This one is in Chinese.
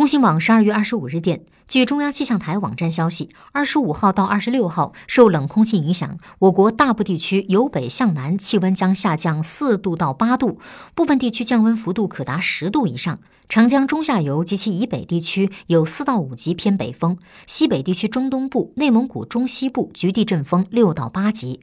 中新网十二月二十五日电据中央气象台网站消息二十五号到二十六号受冷空气影响我国大部地区由北向南气温将下降四度到八度部分地区降温幅度可达十度以上。长江中下游及其以北地区有四到五级偏北风西北地区中东部内蒙古中西部局地阵风六到八级。